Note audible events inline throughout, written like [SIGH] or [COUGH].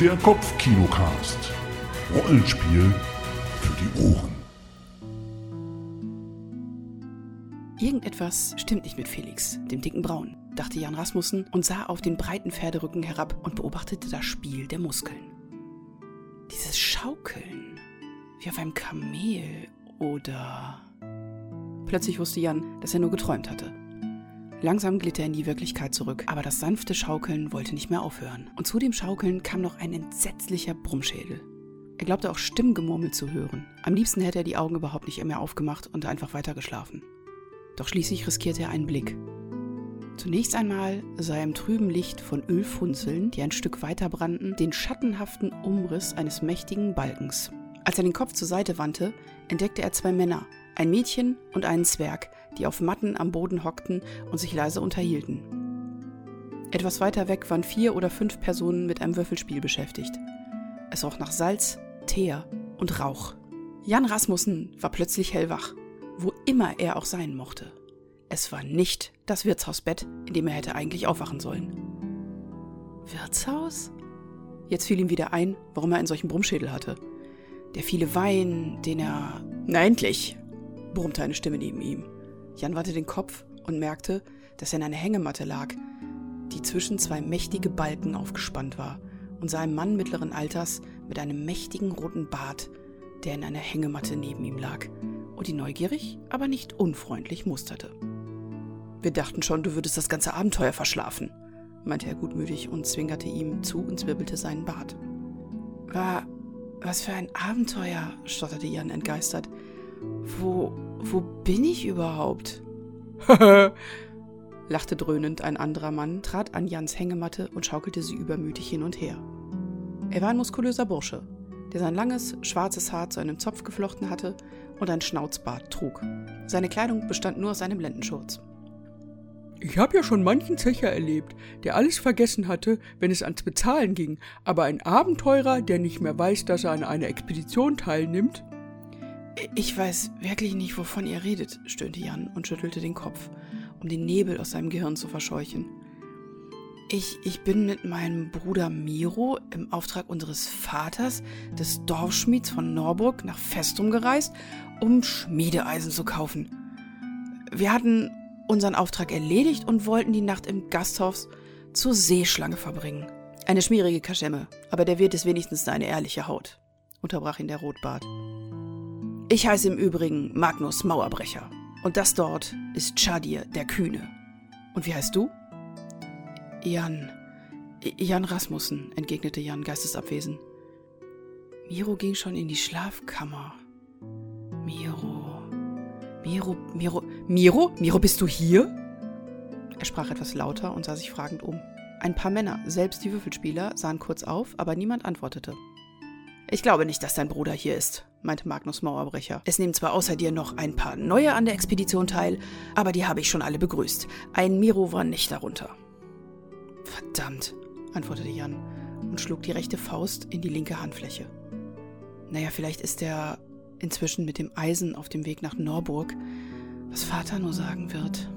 Der Kopfkinocast. Rollenspiel für die Ohren. Irgendetwas stimmt nicht mit Felix, dem dicken Braun, dachte Jan Rasmussen und sah auf den breiten Pferderücken herab und beobachtete das Spiel der Muskeln. Dieses Schaukeln, wie auf einem Kamel oder... Plötzlich wusste Jan, dass er nur geträumt hatte. Langsam glitt er in die Wirklichkeit zurück, aber das sanfte Schaukeln wollte nicht mehr aufhören. Und zu dem Schaukeln kam noch ein entsetzlicher Brummschädel. Er glaubte auch Stimmgemurmel zu hören. Am liebsten hätte er die Augen überhaupt nicht mehr aufgemacht und einfach weitergeschlafen. Doch schließlich riskierte er einen Blick. Zunächst einmal sah er im trüben Licht von Ölfunzeln, die ein Stück weiter brannten, den schattenhaften Umriss eines mächtigen Balkens. Als er den Kopf zur Seite wandte, entdeckte er zwei Männer, ein Mädchen und einen Zwerg, die auf Matten am Boden hockten und sich leise unterhielten. Etwas weiter weg waren vier oder fünf Personen mit einem Würfelspiel beschäftigt. Es roch nach Salz, Teer und Rauch. Jan Rasmussen war plötzlich hellwach, wo immer er auch sein mochte. Es war nicht das Wirtshausbett, in dem er hätte eigentlich aufwachen sollen. Wirtshaus? Jetzt fiel ihm wieder ein, warum er einen solchen Brummschädel hatte. Der viele Wein, den er. Na endlich! brummte eine Stimme neben ihm. Jan wandte den Kopf und merkte, dass er in einer Hängematte lag, die zwischen zwei mächtige Balken aufgespannt war, und sah einen Mann mittleren Alters mit einem mächtigen roten Bart, der in einer Hängematte neben ihm lag und ihn neugierig, aber nicht unfreundlich musterte. Wir dachten schon, du würdest das ganze Abenteuer verschlafen, meinte er gutmütig und zwinkerte ihm zu und zwirbelte seinen Bart. War, was für ein Abenteuer, stotterte Jan entgeistert. Wo, wo bin ich überhaupt? [LAUGHS] lachte dröhnend ein anderer Mann, trat an Jans Hängematte und schaukelte sie übermütig hin und her. Er war ein muskulöser Bursche, der sein langes, schwarzes Haar zu einem Zopf geflochten hatte und ein Schnauzbart trug. Seine Kleidung bestand nur aus einem Lendenschurz. Ich habe ja schon manchen Zecher erlebt, der alles vergessen hatte, wenn es ans Bezahlen ging, aber ein Abenteurer, der nicht mehr weiß, dass er an einer Expedition teilnimmt, ich weiß wirklich nicht, wovon ihr redet, stöhnte Jan und schüttelte den Kopf, um den Nebel aus seinem Gehirn zu verscheuchen. Ich, ich bin mit meinem Bruder Miro im Auftrag unseres Vaters, des Dorfschmieds von Norburg, nach Festum gereist, um Schmiedeeisen zu kaufen. Wir hatten unseren Auftrag erledigt und wollten die Nacht im Gasthaus zur Seeschlange verbringen. Eine schmierige Kaschemme, aber der Wirt ist wenigstens eine ehrliche Haut, unterbrach ihn der Rotbart. Ich heiße im Übrigen Magnus Mauerbrecher. Und das dort ist Chadir, der Kühne. Und wie heißt du? Jan. Jan Rasmussen, entgegnete Jan geistesabwesend. Miro ging schon in die Schlafkammer. Miro. Miro, Miro, Miro? Miro, bist du hier? Er sprach etwas lauter und sah sich fragend um. Ein paar Männer, selbst die Würfelspieler, sahen kurz auf, aber niemand antwortete. Ich glaube nicht, dass dein Bruder hier ist, meinte Magnus Mauerbrecher. Es nehmen zwar außer dir noch ein paar neue an der Expedition teil, aber die habe ich schon alle begrüßt. Ein Miro war nicht darunter. Verdammt, antwortete Jan und schlug die rechte Faust in die linke Handfläche. Naja, vielleicht ist er inzwischen mit dem Eisen auf dem Weg nach Norburg, was Vater nur sagen wird.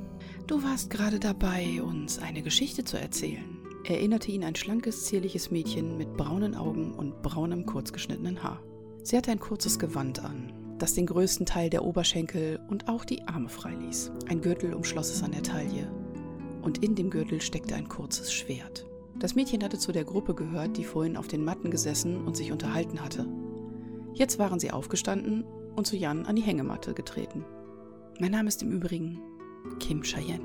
Du warst gerade dabei, uns eine Geschichte zu erzählen erinnerte ihn ein schlankes, zierliches Mädchen mit braunen Augen und braunem, kurzgeschnittenen Haar. Sie hatte ein kurzes Gewand an, das den größten Teil der Oberschenkel und auch die Arme freiließ. Ein Gürtel umschloss es an der Taille, und in dem Gürtel steckte ein kurzes Schwert. Das Mädchen hatte zu der Gruppe gehört, die vorhin auf den Matten gesessen und sich unterhalten hatte. Jetzt waren sie aufgestanden und zu Jan an die Hängematte getreten. Mein Name ist im Übrigen Kim Cheyenne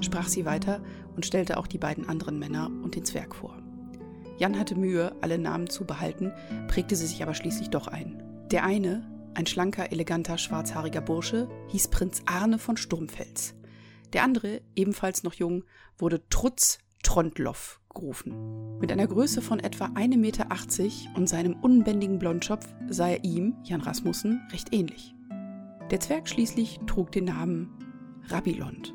sprach sie weiter und stellte auch die beiden anderen Männer und den Zwerg vor. Jan hatte Mühe, alle Namen zu behalten, prägte sie sich aber schließlich doch ein. Der eine, ein schlanker, eleganter, schwarzhaariger Bursche, hieß Prinz Arne von Sturmfels. Der andere, ebenfalls noch jung, wurde Trutz Trondloff gerufen. Mit einer Größe von etwa 1,80 Meter und seinem unbändigen Blondschopf sah er ihm, Jan Rasmussen, recht ähnlich. Der Zwerg schließlich trug den Namen Rabilond.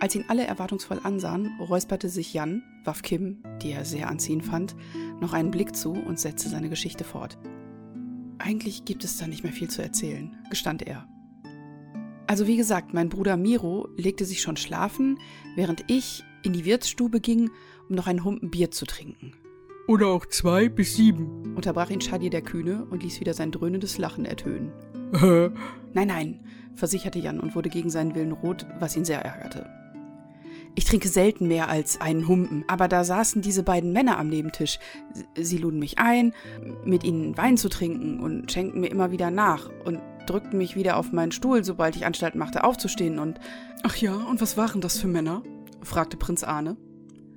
Als ihn alle erwartungsvoll ansahen, räusperte sich Jan, warf Kim, die er sehr anziehend fand, noch einen Blick zu und setzte seine Geschichte fort. Eigentlich gibt es da nicht mehr viel zu erzählen, gestand er. Also wie gesagt, mein Bruder Miro legte sich schon schlafen, während ich in die Wirtsstube ging, um noch einen Humpen Bier zu trinken. Oder auch zwei bis sieben. Unterbrach ihn Shadi der Kühne und ließ wieder sein dröhnendes Lachen ertönen. nein, nein, versicherte Jan und wurde gegen seinen Willen rot, was ihn sehr ärgerte. Ich trinke selten mehr als einen Humpen, aber da saßen diese beiden Männer am Nebentisch. Sie luden mich ein, mit ihnen Wein zu trinken und schenkten mir immer wieder nach und drückten mich wieder auf meinen Stuhl, sobald ich Anstalt machte, aufzustehen und. Ach ja, und was waren das für Männer? fragte Prinz Arne.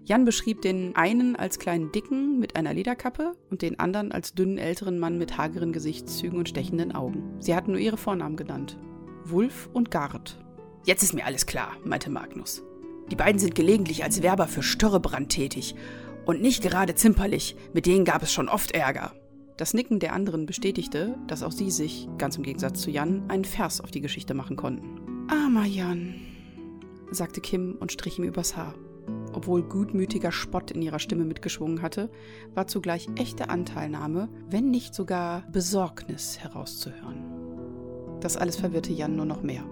Jan beschrieb den einen als kleinen Dicken mit einer Lederkappe und den anderen als dünnen älteren Mann mit hageren Gesichtszügen und stechenden Augen. Sie hatten nur ihre Vornamen genannt. Wulf und Gard. Jetzt ist mir alles klar, meinte Magnus. Die beiden sind gelegentlich als Werber für Störrebrand tätig und nicht gerade zimperlich, mit denen gab es schon oft Ärger. Das Nicken der anderen bestätigte, dass auch sie sich, ganz im Gegensatz zu Jan, einen Vers auf die Geschichte machen konnten. Armer Jan, sagte Kim und strich ihm übers Haar. Obwohl gutmütiger Spott in ihrer Stimme mitgeschwungen hatte, war zugleich echte Anteilnahme, wenn nicht sogar Besorgnis herauszuhören. Das alles verwirrte Jan nur noch mehr.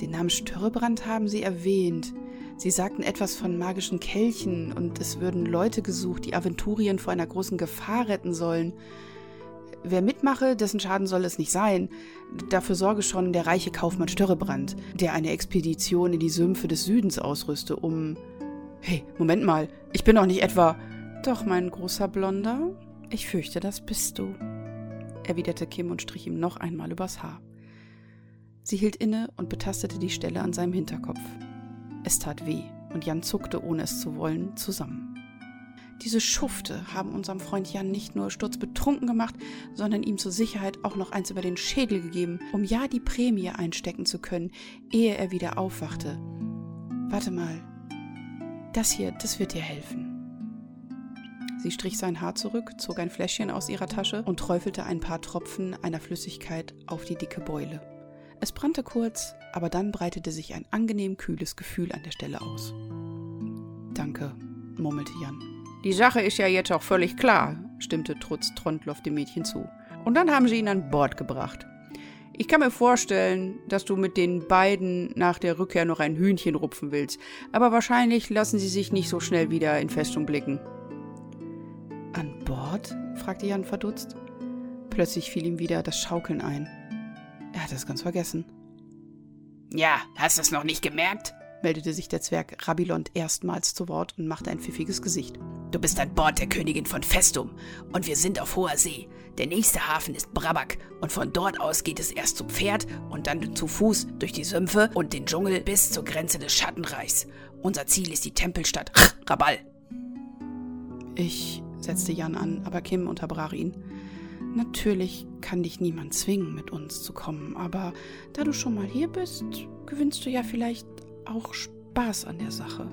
Den Namen Störrebrand haben sie erwähnt, Sie sagten etwas von magischen Kelchen und es würden Leute gesucht, die Aventurien vor einer großen Gefahr retten sollen. Wer mitmache, dessen Schaden soll es nicht sein. Dafür sorge schon der reiche Kaufmann Störrebrand, der eine Expedition in die Sümpfe des Südens ausrüste, um. Hey, Moment mal, ich bin doch nicht etwa. Doch, mein großer Blonder, ich fürchte, das bist du, erwiderte Kim und strich ihm noch einmal übers Haar. Sie hielt inne und betastete die Stelle an seinem Hinterkopf. Es tat weh, und Jan zuckte, ohne es zu wollen, zusammen. Diese Schufte haben unserem Freund Jan nicht nur sturzbetrunken gemacht, sondern ihm zur Sicherheit auch noch eins über den Schädel gegeben, um ja die Prämie einstecken zu können, ehe er wieder aufwachte. Warte mal. Das hier, das wird dir helfen. Sie strich sein Haar zurück, zog ein Fläschchen aus ihrer Tasche und träufelte ein paar Tropfen einer Flüssigkeit auf die dicke Beule. Es brannte kurz, aber dann breitete sich ein angenehm kühles Gefühl an der Stelle aus. Danke, murmelte Jan. Die Sache ist ja jetzt auch völlig klar, stimmte Trutz Trondloff dem Mädchen zu. Und dann haben sie ihn an Bord gebracht. Ich kann mir vorstellen, dass du mit den beiden nach der Rückkehr noch ein Hühnchen rupfen willst, aber wahrscheinlich lassen sie sich nicht so schnell wieder in Festung blicken. An Bord? fragte Jan verdutzt. Plötzlich fiel ihm wieder das Schaukeln ein. Er hat es ganz vergessen. Ja, hast du es noch nicht gemerkt? meldete sich der Zwerg Rabilond erstmals zu Wort und machte ein pfiffiges Gesicht. Du bist an Bord der Königin von Festum und wir sind auf hoher See. Der nächste Hafen ist Brabak und von dort aus geht es erst zu Pferd und dann zu Fuß durch die Sümpfe und den Dschungel bis zur Grenze des Schattenreichs. Unser Ziel ist die Tempelstadt Rabal. Ich setzte Jan an, aber Kim unterbrach ihn. Natürlich kann dich niemand zwingen, mit uns zu kommen, aber da du schon mal hier bist, gewinnst du ja vielleicht auch Spaß an der Sache.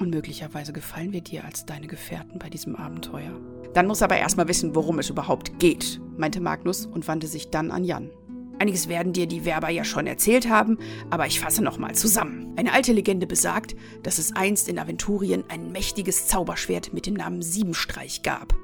Und möglicherweise gefallen wir dir als deine Gefährten bei diesem Abenteuer. Dann muss aber erstmal wissen, worum es überhaupt geht, meinte Magnus und wandte sich dann an Jan. Einiges werden dir die Werber ja schon erzählt haben, aber ich fasse nochmal zusammen. Eine alte Legende besagt, dass es einst in Aventurien ein mächtiges Zauberschwert mit dem Namen Siebenstreich gab.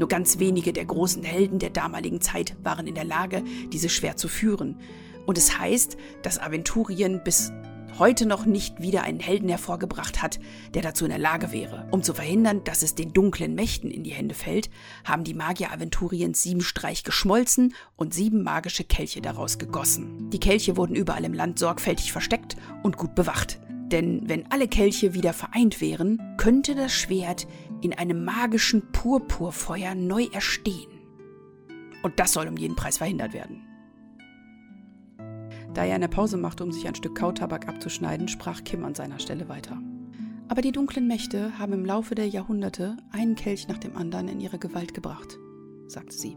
Nur ganz wenige der großen Helden der damaligen Zeit waren in der Lage, dieses Schwert zu führen. Und es heißt, dass Aventurien bis heute noch nicht wieder einen Helden hervorgebracht hat, der dazu in der Lage wäre. Um zu verhindern, dass es den dunklen Mächten in die Hände fällt, haben die Magier Aventuriens sieben Streich geschmolzen und sieben magische Kelche daraus gegossen. Die Kelche wurden überall im Land sorgfältig versteckt und gut bewacht. Denn wenn alle Kelche wieder vereint wären, könnte das Schwert in einem magischen Purpurfeuer neu erstehen. Und das soll um jeden Preis verhindert werden. Da er eine Pause machte, um sich ein Stück Kautabak abzuschneiden, sprach Kim an seiner Stelle weiter. Aber die dunklen Mächte haben im Laufe der Jahrhunderte einen Kelch nach dem anderen in ihre Gewalt gebracht, sagte sie.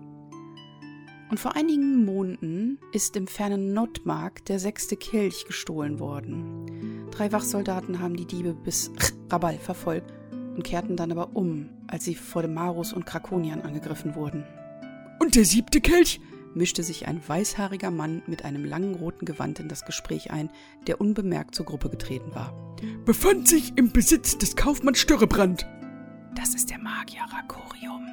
Und vor einigen Monaten ist im fernen Notmark der sechste Kelch gestohlen worden. Drei Wachsoldaten haben die Diebe bis [LAUGHS] Rabal verfolgt und kehrten dann aber um, als sie vor dem Marus und Krakonian angegriffen wurden. Und der siebte Kelch? mischte sich ein weißhaariger Mann mit einem langen roten Gewand in das Gespräch ein, der unbemerkt zur Gruppe getreten war. Befand sich im Besitz des Kaufmanns Störrebrand. Das ist der Magier Rakorium,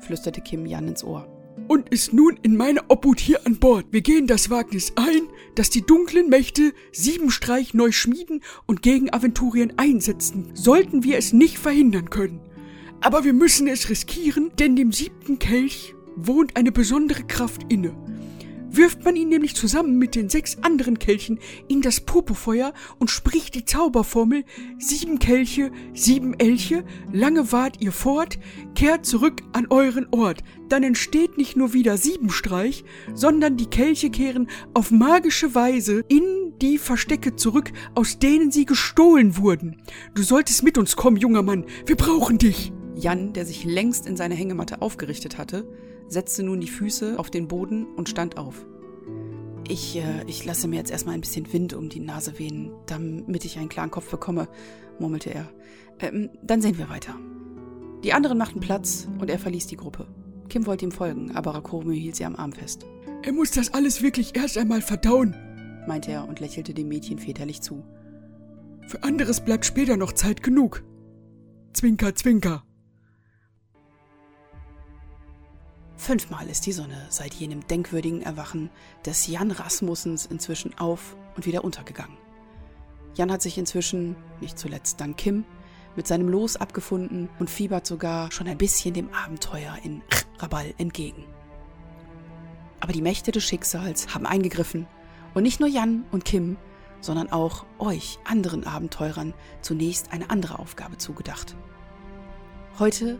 flüsterte Kim Jan ins Ohr und ist nun in meiner Obhut hier an Bord. Wir gehen das Wagnis ein, dass die dunklen Mächte Siebenstreich neu schmieden und gegen Aventurien einsetzen, sollten wir es nicht verhindern können. Aber wir müssen es riskieren, denn dem siebten Kelch wohnt eine besondere Kraft inne. Wirft man ihn nämlich zusammen mit den sechs anderen Kelchen in das Popofeuer und spricht die Zauberformel sieben Kelche, sieben Elche, lange wart ihr fort, kehrt zurück an euren Ort. Dann entsteht nicht nur wieder Siebenstreich, sondern die Kelche kehren auf magische Weise in die Verstecke zurück, aus denen sie gestohlen wurden. Du solltest mit uns kommen, junger Mann, wir brauchen dich. Jan, der sich längst in seiner Hängematte aufgerichtet hatte, setzte nun die Füße auf den Boden und stand auf. Ich, äh, ich lasse mir jetzt erstmal ein bisschen Wind um die Nase wehen, damit ich einen klaren Kopf bekomme, murmelte er. Ähm, dann sehen wir weiter. Die anderen machten Platz und er verließ die Gruppe. Kim wollte ihm folgen, aber Rakomi hielt sie am Arm fest. Er muss das alles wirklich erst einmal verdauen, meinte er und lächelte dem Mädchen väterlich zu. Für anderes bleibt später noch Zeit genug. Zwinker, zwinker. Fünfmal ist die Sonne seit jenem denkwürdigen Erwachen des Jan Rasmussens inzwischen auf und wieder untergegangen. Jan hat sich inzwischen, nicht zuletzt dank Kim, mit seinem Los abgefunden und fiebert sogar schon ein bisschen dem Abenteuer in Rabal entgegen. Aber die Mächte des Schicksals haben eingegriffen und nicht nur Jan und Kim, sondern auch euch anderen Abenteurern zunächst eine andere Aufgabe zugedacht. Heute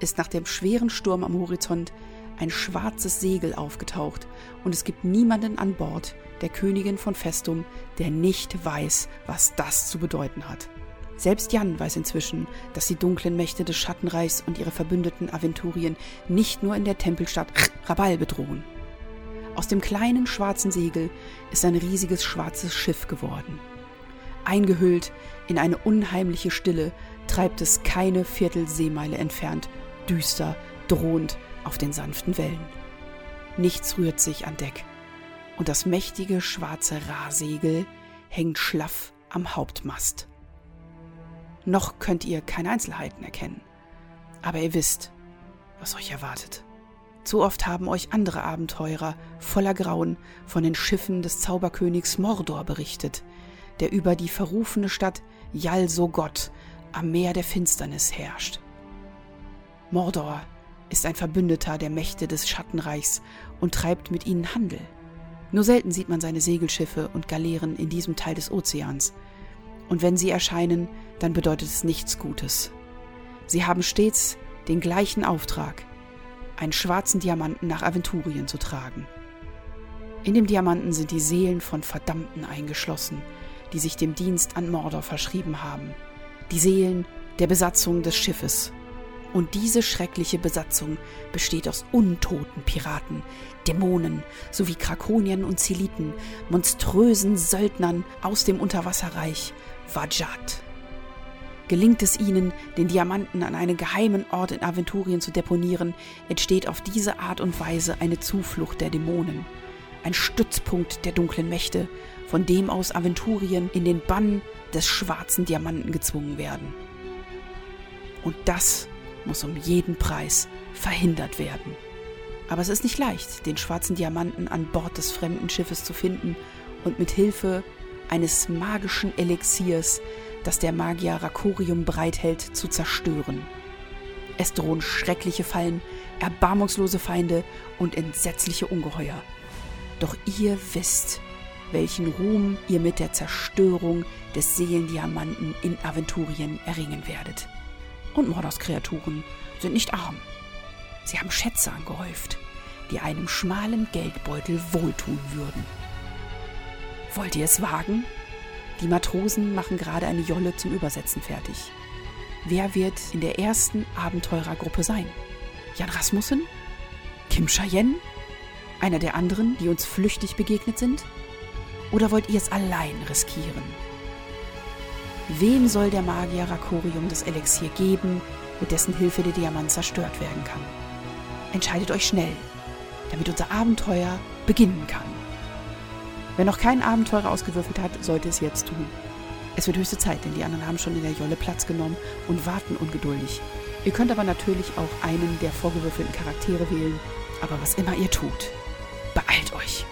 ist nach dem schweren Sturm am Horizont ein schwarzes Segel aufgetaucht und es gibt niemanden an Bord der Königin von Festum, der nicht weiß, was das zu bedeuten hat. Selbst Jan weiß inzwischen, dass die dunklen Mächte des Schattenreichs und ihre verbündeten Aventurien nicht nur in der Tempelstadt Rabal bedrohen. Aus dem kleinen schwarzen Segel ist ein riesiges schwarzes Schiff geworden. Eingehüllt in eine unheimliche Stille treibt es keine Viertelseemeile entfernt, düster, drohend auf den sanften Wellen. Nichts rührt sich an Deck, und das mächtige schwarze Rahsegel hängt schlaff am Hauptmast. Noch könnt ihr keine Einzelheiten erkennen, aber ihr wisst, was euch erwartet. Zu oft haben euch andere Abenteurer voller Grauen von den Schiffen des Zauberkönigs Mordor berichtet, der über die verrufene Stadt Jal-Sogot am Meer der Finsternis herrscht. Mordor ist ein Verbündeter der Mächte des Schattenreichs und treibt mit ihnen Handel. Nur selten sieht man seine Segelschiffe und Galeeren in diesem Teil des Ozeans. Und wenn sie erscheinen, dann bedeutet es nichts Gutes. Sie haben stets den gleichen Auftrag, einen schwarzen Diamanten nach Aventurien zu tragen. In dem Diamanten sind die Seelen von Verdammten eingeschlossen, die sich dem Dienst an Mordor verschrieben haben. Die Seelen der Besatzung des Schiffes und diese schreckliche Besatzung besteht aus untoten Piraten, Dämonen sowie Krakoniern und Zeliten, monströsen Söldnern aus dem Unterwasserreich Vajat. Gelingt es ihnen, den Diamanten an einen geheimen Ort in Aventurien zu deponieren, entsteht auf diese Art und Weise eine Zuflucht der Dämonen, ein Stützpunkt der dunklen Mächte, von dem aus Aventurien in den Bann des schwarzen Diamanten gezwungen werden. Und das muss um jeden Preis verhindert werden. Aber es ist nicht leicht, den schwarzen Diamanten an Bord des fremden Schiffes zu finden und mit Hilfe eines magischen Elixiers, das der Magier Rakorium bereithält, zu zerstören. Es drohen schreckliche Fallen, erbarmungslose Feinde und entsetzliche Ungeheuer. Doch ihr wisst, welchen Ruhm ihr mit der Zerstörung des Seelendiamanten in Aventurien erringen werdet. Und Mordors Kreaturen sind nicht arm. Sie haben Schätze angehäuft, die einem schmalen Geldbeutel wohltun würden. Wollt ihr es wagen? Die Matrosen machen gerade eine Jolle zum Übersetzen fertig. Wer wird in der ersten Abenteurergruppe sein? Jan Rasmussen? Kim Cheyenne? Einer der anderen, die uns flüchtig begegnet sind? Oder wollt ihr es allein riskieren? Wem soll der Magier Rakorium das Elixier geben, mit dessen Hilfe der Diamant zerstört werden kann? Entscheidet euch schnell, damit unser Abenteuer beginnen kann. Wer noch keinen Abenteurer ausgewürfelt hat, sollte es jetzt tun. Es wird höchste Zeit, denn die anderen haben schon in der Jolle Platz genommen und warten ungeduldig. Ihr könnt aber natürlich auch einen der vorgewürfelten Charaktere wählen. Aber was immer ihr tut, beeilt euch.